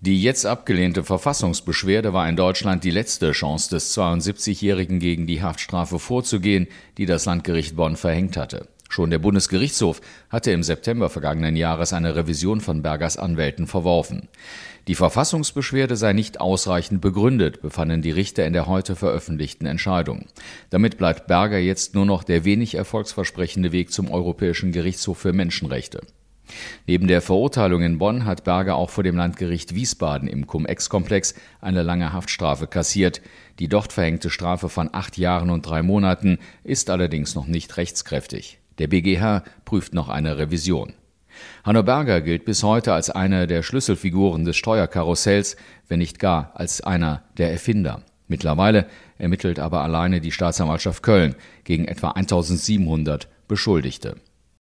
Die jetzt abgelehnte Verfassungsbeschwerde war in Deutschland die letzte Chance des 72-Jährigen gegen die Haftstrafe vorzugehen, die das Landgericht Bonn verhängt hatte. Schon der Bundesgerichtshof hatte im September vergangenen Jahres eine Revision von Bergers Anwälten verworfen. Die Verfassungsbeschwerde sei nicht ausreichend begründet, befanden die Richter in der heute veröffentlichten Entscheidung. Damit bleibt Berger jetzt nur noch der wenig erfolgsversprechende Weg zum Europäischen Gerichtshof für Menschenrechte. Neben der Verurteilung in Bonn hat Berger auch vor dem Landgericht Wiesbaden im Cum-Ex-Komplex eine lange Haftstrafe kassiert. Die dort verhängte Strafe von acht Jahren und drei Monaten ist allerdings noch nicht rechtskräftig. Der BGH prüft noch eine Revision. Hanno Berger gilt bis heute als eine der Schlüsselfiguren des Steuerkarussells, wenn nicht gar als einer der Erfinder. Mittlerweile ermittelt aber alleine die Staatsanwaltschaft Köln gegen etwa 1700 Beschuldigte.